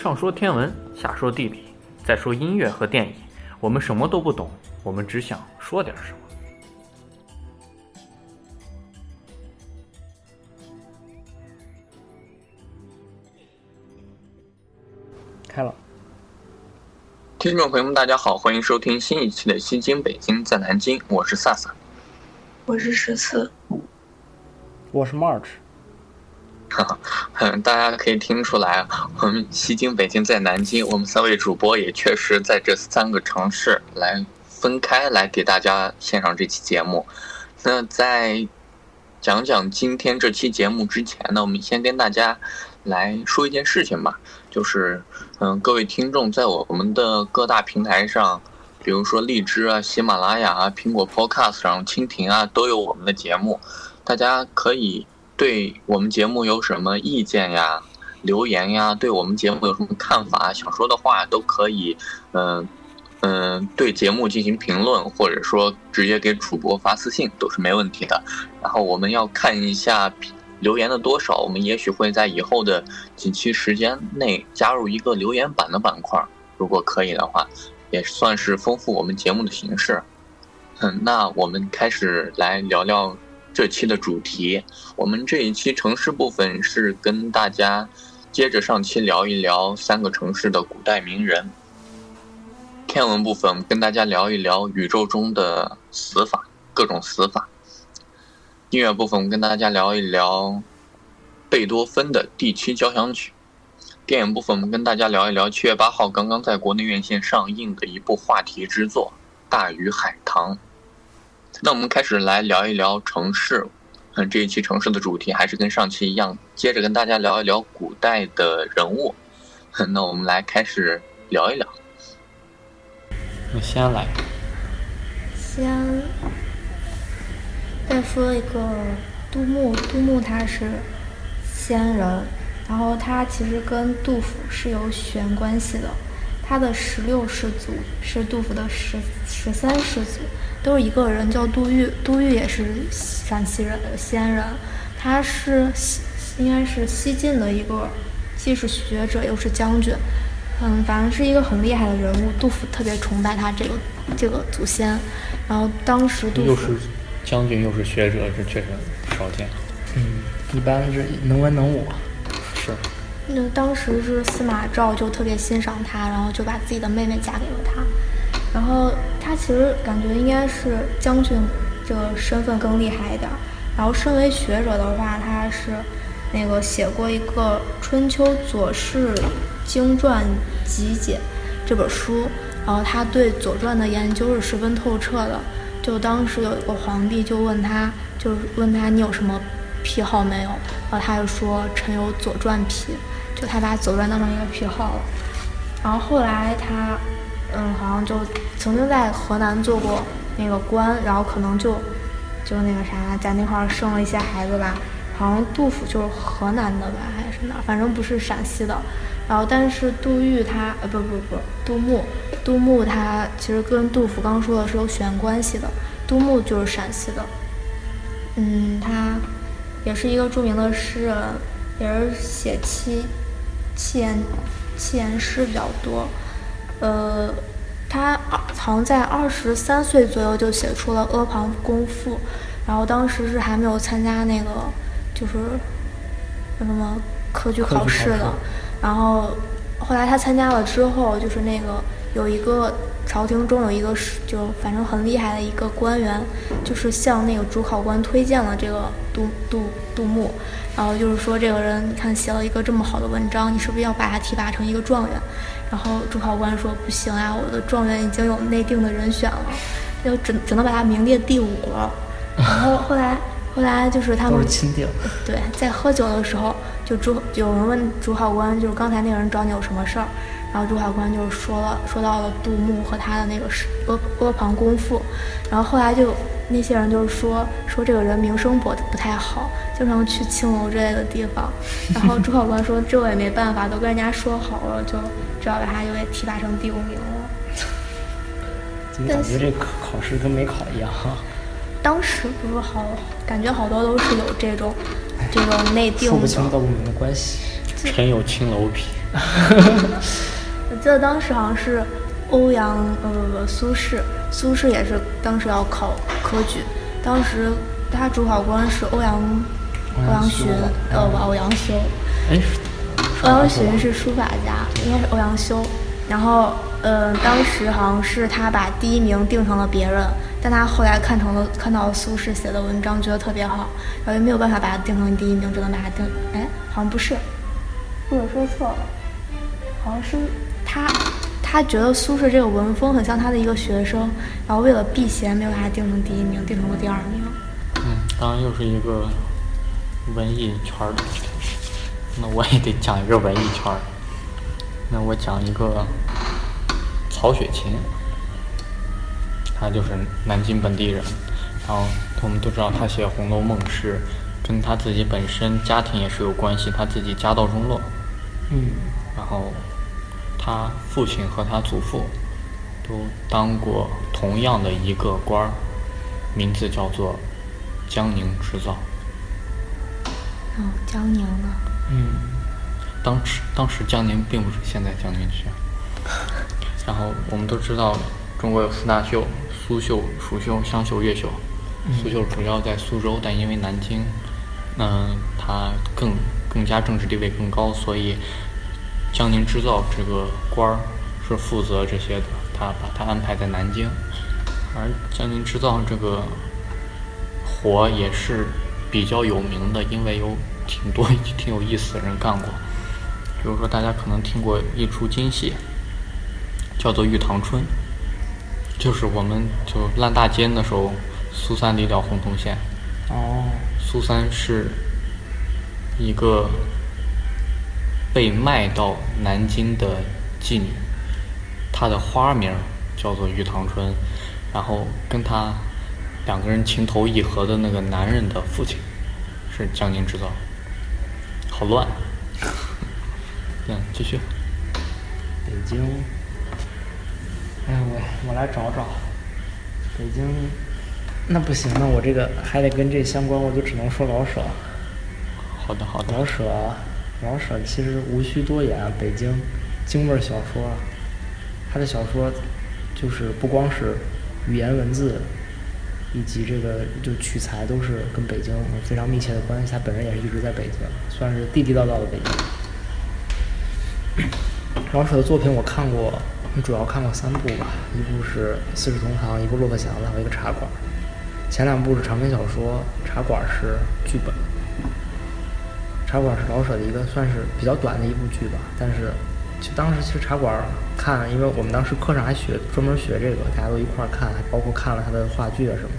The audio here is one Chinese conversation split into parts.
上说天文，下说地理，再说音乐和电影，我们什么都不懂，我们只想说点什么。开了，听众朋友们，大家好，欢迎收听新一期的《西京北京在南京》，我是萨萨。我是十四，我是 March。嗯，大家可以听出来，我们西京北京在南京，我们三位主播也确实在这三个城市来分开来给大家献上这期节目。那在讲讲今天这期节目之前呢，我们先跟大家来说一件事情吧，就是嗯，各位听众在我们的各大平台上，比如说荔枝啊、喜马拉雅啊、苹果 Podcast 上、蜻蜓啊，都有我们的节目，大家可以。对我们节目有什么意见呀？留言呀？对我们节目有什么看法？想说的话都可以，嗯嗯，对节目进行评论，或者说直接给主播发私信都是没问题的。然后我们要看一下留言的多少，我们也许会在以后的几期时间内加入一个留言板的板块，如果可以的话，也算是丰富我们节目的形式。嗯，那我们开始来聊聊。这期的主题，我们这一期城市部分是跟大家接着上期聊一聊三个城市的古代名人。天文部分，跟大家聊一聊宇宙中的死法，各种死法。音乐部分，跟大家聊一聊贝多芬的第七交响曲。电影部分，我们跟大家聊一聊七月八号刚刚在国内院线上映的一部话题之作《大鱼海棠》。那我们开始来聊一聊城市，嗯，这一期城市的主题还是跟上期一样，接着跟大家聊一聊古代的人物。那我们来开始聊一聊。我先来。先再说一个杜牧，杜牧他是仙人，然后他其实跟杜甫是有血缘关系的，他的十六世祖是杜甫的十十三世祖。都是一个人，叫杜预。杜预也是陕西人，西安人。他是西，应该是西晋的一个，既是学者又是将军。嗯，反正是一个很厉害的人物。杜甫特别崇拜他这个这个祖先。然后当时杜又是将军又是学者，这确实少见。嗯，一般是能文能武。是。那当时是司马昭就特别欣赏他，然后就把自己的妹妹嫁给了他。然后他其实感觉应该是将军这个身份更厉害一点。然后身为学者的话，他是那个写过一个《春秋左氏经传集解》这本书。然后他对《左传》的研究是十分透彻的。就当时有一个皇帝就问他，就问他你有什么癖好没有？然后他就说臣有《左传》癖，就他把《左传》当成一个癖好了。然后后来他。嗯，好像就曾经在河南做过那个官，然后可能就就那个啥，在那块儿生了一些孩子吧。好像杜甫就是河南的吧，还是哪？反正不是陕西的。然后，但是杜预他呃，不不不，杜牧，杜牧他其实跟杜甫刚说的是有血缘关系的。杜牧就是陕西的。嗯，他也是一个著名的诗人，也是写七七言七言诗比较多。呃，他好像在二十三岁左右就写出了《阿房宫赋》，然后当时是还没有参加那个就是叫什么科举考试的，然后后来他参加了之后，就是那个有一个朝廷中有一个是就反正很厉害的一个官员，就是向那个主考官推荐了这个杜杜杜牧，然后就是说这个人你看写了一个这么好的文章，你是不是要把他提拔成一个状元？然后主考官说不行呀，我的状元已经有内定的人选了，就只只能把他名列第五了。然后后来后来就是他们对在喝酒的时候，就主有人问主考官，就是刚才那个人找你有什么事儿？然后主考官就说了，说到了杜牧和他的那个《阿阿房宫赋》。然后后来就那些人就是说说这个人名声不不太好，经常去青楼之类的地方。然后主考官说这我也没办法，都跟人家说好了就。只好把他就给提拔成第五名了。怎么感觉这考考试跟没考一样？当时不是好，感觉好多都是有这种这种内定。说不清道不明的关系。臣有青楼癖。我记得当时好像是欧阳呃不不苏轼，苏轼也是当时要考科举，当时他主考官是欧阳欧阳询，呃不欧阳修，哎，欧阳询是书法家，应该是欧阳修。然后呃当时好像是他把第一名定成了别人，但他后来看成了看到苏轼写的文章，觉得特别好，然后也没有办法把它定成第一名，只能把它定哎好像不是，或者说错了。好像是他，他觉得苏轼这个文风很像他的一个学生，然后为了避嫌，没有把他定成第一名，定成了第二名。嗯，当然又是一个文艺圈的，那我也得讲一个文艺圈儿。那我讲一个曹雪芹，他就是南京本地人，然后我们都知道他写《红楼梦》是跟他自己本身家庭也是有关系，他自己家道中落。嗯。然后。他父亲和他祖父都当过同样的一个官儿，名字叫做江宁织造。哦，江宁呢。嗯。当时，当时江宁并不是现在江宁区。然后我们都知道，中国有四大绣：苏绣、蜀绣、湘绣、越绣。苏绣主要在苏州，但因为南京，嗯，它更更加政治地位更高，所以。江宁织造这个官儿是负责这些的，他把他安排在南京，而江宁织造这个活也是比较有名的，因为有挺多 挺有意思的人干过。比如说，大家可能听过一出京戏，叫做《玉堂春》，就是我们就烂大街那时候，苏三离了洪洞县。哦。苏三是一个。被卖到南京的妓女，她的花名叫做玉堂春，然后跟她两个人情投意合的那个男人的父亲是江宁制造，好乱。嗯，继续。北京，哎我我来找找。北京，那不行，那我这个还得跟这相关，我就只能说老舍。好的，好的。老舍。老舍其实无需多言，北京京味小说，他的小说就是不光是语言文字，以及这个就取材都是跟北京非常密切的关系。他本人也是一直在北京，算是地地道道的北京。老舍的作品我看过，主要看过三部吧，一部是《四世同堂》，一部《骆驼祥子》，还有一个《茶馆》。前两部是长篇小说，《茶馆》是剧本。茶馆是老舍的一个算是比较短的一部剧吧，但是就当时去茶馆看，因为我们当时课上还学专门学这个，大家都一块儿看，还包括看了他的话剧啊什么，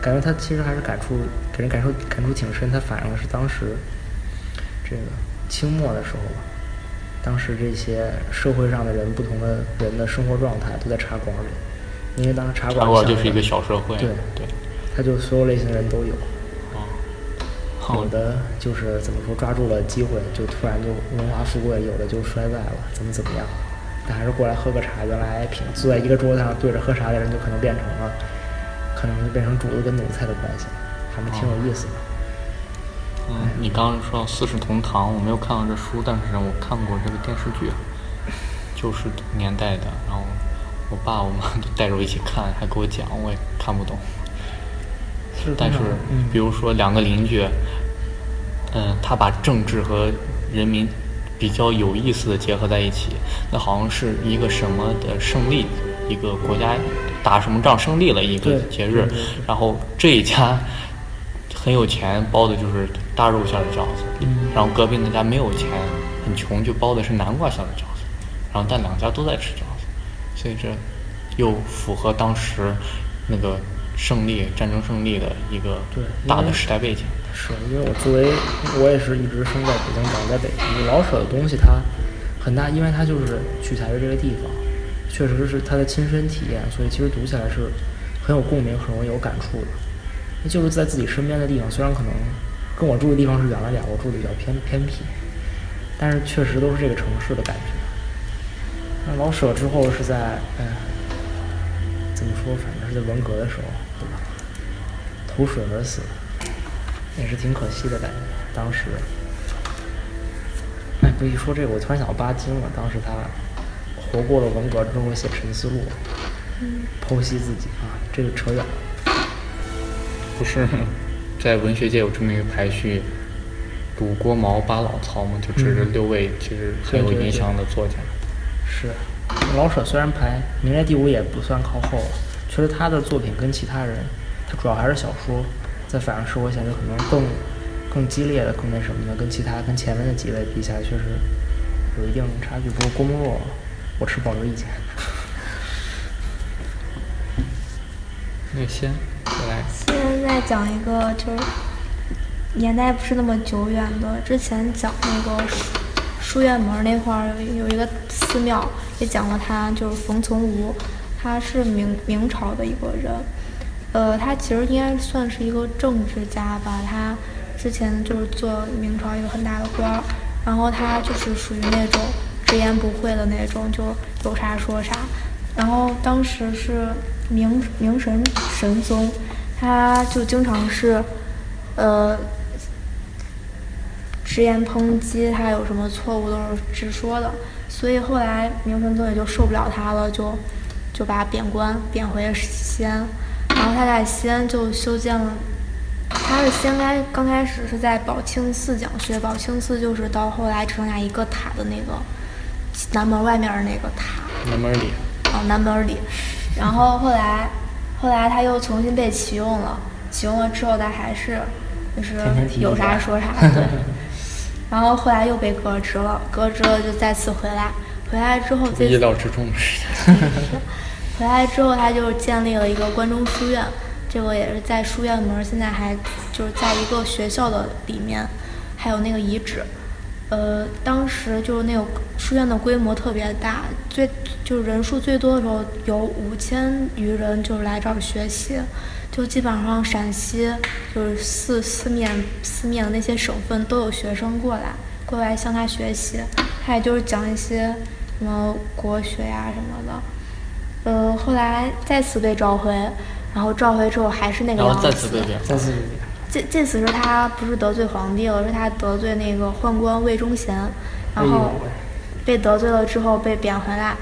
感觉他其实还是感触给人感受感触挺深。他反映的是当时这个清末的时候吧，当时这些社会上的人不同的人的生活状态都在茶馆里，因为当时茶馆茶馆就是一个小社会，对对，他就所有类型的人都有。有的就是怎么说抓住了机会，就突然就荣华富贵；有的就衰败了，怎么怎么样？但还是过来喝个茶，原来平坐在一个桌子上对着喝茶的人，就可能变成了，可能就变成主子跟奴才的关系，还是挺有意思的。嗯，你刚刚说到《四世同堂》，我没有看过这书，但是我看过这个电视剧，就是年代的。然后我爸我妈 都带着我一起看，还给我讲，我也看不懂。但是，比如说两个邻居，嗯，他把政治和人民比较有意思的结合在一起，那好像是一个什么的胜利，一个国家打什么仗胜利了一个节日，然后这一家很有钱，包的就是大肉馅的饺子，然后隔壁那家没有钱，很穷，就包的是南瓜馅的饺子，然后但两家都在吃饺子，所以这又符合当时那个。胜利战争胜利的一个大的时代背景。是因为我作为我也是一直生在北京，长在北京。老舍的东西它很大，因为它就是取材于这个地方，确实是他的亲身体验，所以其实读起来是很有共鸣、很容易有感触的。那就是在自己身边的地方，虽然可能跟我住的地方是远了点，我住的比较偏偏僻，但是确实都是这个城市的感觉。那老舍之后是在嗯，怎么说？反正是在文革的时候。对吧？投水而死，也是挺可惜的感觉。当时，哎，不一说这个，我突然想到巴金了。当时他活过了文革之后写《沉思录》，剖析自己啊，这个扯远了。不是在文学界有这么一个排序，鲁郭毛巴老曹嘛，就指着嗯六位其实很有影响的作家。是，老舍虽然排名列第五，也不算靠后了。确实，他的作品跟其他人，他主要还是小说，在反映社会现实，可能更更激烈的、更那什么的，跟其他跟前面的几位比起来，确实有一定差距。不过郭沫若，我持保留意见。那先再来，现在讲一个就是年代不是那么久远的，之前讲那个书书院门那块儿有有一个寺庙，也讲了他就是冯从吾，他是明明朝的一个人，呃，他其实应该算是一个政治家吧，他之前就是做明朝一个很大的官儿，然后他就是属于那种直言不讳的那种，就有啥说啥。然后当时是明明神神宗，他就经常是，呃，直言抨击，他有什么错误都是直说的，所以后来明成宗也就受不了他了，就就把他贬官，贬回西安，然后他在西安就修建了。他是先开刚开始是在宝清寺讲学，宝清寺就是到后来只剩下一个塔的那个南门外面的那个塔，南门里，哦南门里，然后后来后来他又重新被启用了，启用了之后他还是就是有啥说啥，对。然后后来又被革职了，革职了就再次回来，回来之后这意料之中的事情。回来之后，他就建立了一个关中书院，这个也是在书院门，现在还就是在一个学校的里面，还有那个遗址。呃，当时就是那个书院的规模特别大，最就是人数最多的时候有五千余人，就是来这儿学习，就基本上陕西就是四四面四面的那些省份都有学生过来过来向他学习，他也就是讲一些什么国学呀什么的。呃，后来再次被召回，然后召回之后还是那个样子。后再次被贬，再次这这次是他不是得罪皇帝了，是他得罪那个宦官魏忠贤，然后被得罪了之后被贬回来，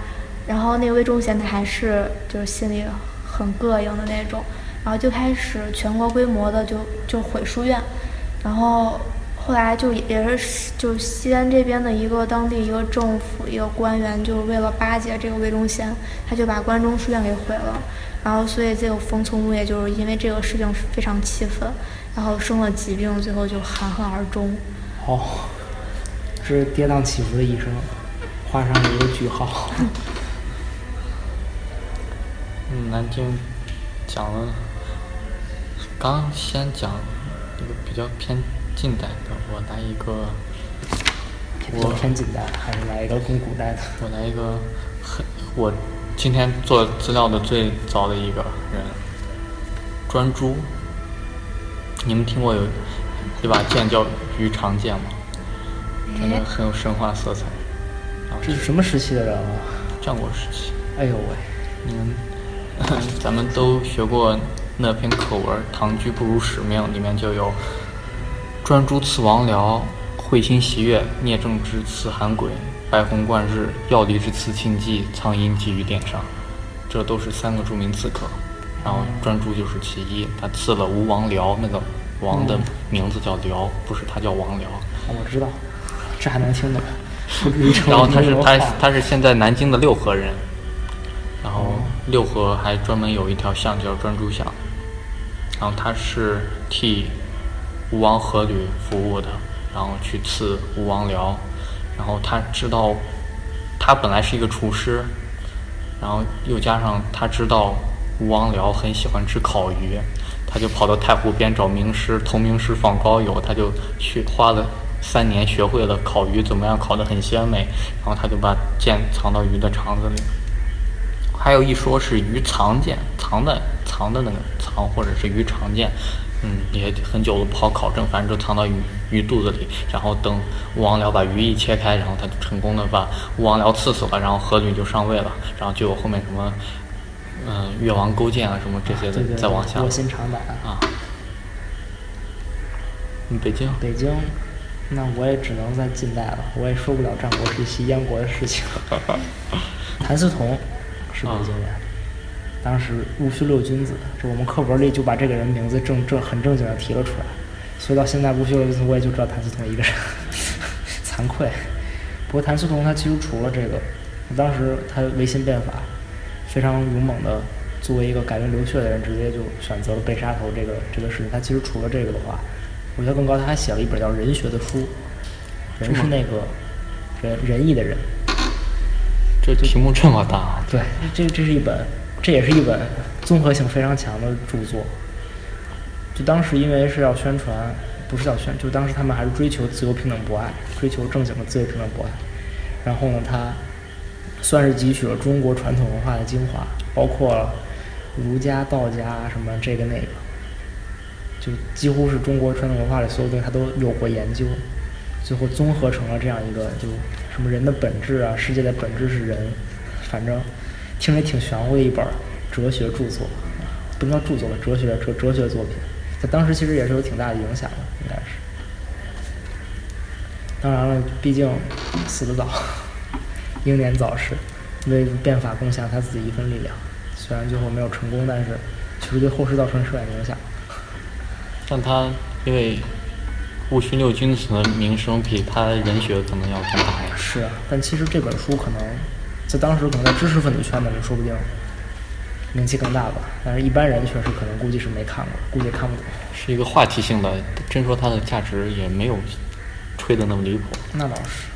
然后那个魏忠贤他还是就是心里很膈应的那种，然后就开始全国规模的就就毁书院，然后后来就也是就西安这边的一个当地一个政府一个官员，就为了巴结这个魏忠贤，他就把关中书院给毁了。然后，所以这个冯从吾也就是因为这个事情非常气愤，然后生了疾病，最后就含恨而终。哦，这是跌宕起伏的一生，画上了一个句号。嗯，南京讲了，刚先讲一个比较偏近代的，我来一个，我偏近代，还是来一个更古代的？我来一个很我今天做资料的最早的一个人，专诸。你们听过有一把剑叫鱼肠剑吗？真的很有神话色彩。然后这是什么时期的人啊？战国时期，哎呦喂，你们 咱们都学过那篇课文《唐居不辱使命》，里面就有“专诸刺王僚，会心袭月，聂政之刺韩轨，白虹贯日，药离之刺庆忌，苍鹰寄于殿上”，这都是三个著名刺客。然后专诸就是其一，他刺了吴王僚，那个王的名字叫僚，不是他叫王僚。哦我知道，这还能听懂，然后他是他他是现在南京的六合人，然后六合还专门有一条巷叫专诸巷，然后他是替吴王阖闾服务的，然后去刺吴王僚，然后他知道他本来是一个厨师，然后又加上他知道吴王僚很喜欢吃烤鱼，他就跑到太湖边找名师，同名师放高友，他就去花了三年学会了烤鱼怎么样烤得很鲜美，然后他就把剑藏到鱼的肠子里。还有一说是鱼藏剑，藏的藏的那个藏，或者是鱼肠剑，嗯，也很久了不好考证，反正就藏到鱼鱼肚子里，然后等吴王僚把鱼一切开，然后他就成功的把吴王僚刺死了，然后阖闾就上位了，然后就有后面什么，嗯、越王勾践啊什么这些的再往下卧薪尝胆。啊。嗯北京，北京，那我也只能在近代了，我也说不了战国时期燕国的事情。谭嗣同是北京人，当时戊戌六君子，就我们课文里就把这个人名字正正很正经的提了出来，所以到现在戊戌六君子我也就知道谭嗣同一个人，惭愧。不过谭嗣同他其实除了这个，当时他维新变法，非常勇猛的，作为一个改名刘铉的人，直接就选择了被杀头这个这个事情。他其实除了这个的话，我觉得更高，他还写了一本叫《人学》的书，人是那个仁仁义的人。这题目这么大，对，这这是一本，这也是一本综合性非常强的著作。就当时因为是要宣传，不是要宣，就当时他们还是追求自由平等博爱，追求正经的自由平等博爱。然后呢，他算是汲取了中国传统文化的精华，包括儒家、道家什么这个那个，就几乎是中国传统文化里所有东西他都有过研究，最后综合成了这样一个就。什么人的本质啊？世界的本质是人，反正听着挺玄乎的一本哲学著作，不能叫著作吧？哲学哲哲学作品，在当时其实也是有挺大的影响的，应该是。当然了，毕竟死得早，英年早逝，为变法贡献他自己一份力量。虽然最后没有成功，但是确实对后世造成深远影响。但他因为。戊戌六君子的名声比他人学可能要更大呀。是啊，但其实这本书可能在当时可能在知识分子圈子里说不定名气更大吧。但是一般人确实可能估计是没看过，估计也看不懂。是一个话题性的，真说它的价值也没有吹的那么离谱。那倒是。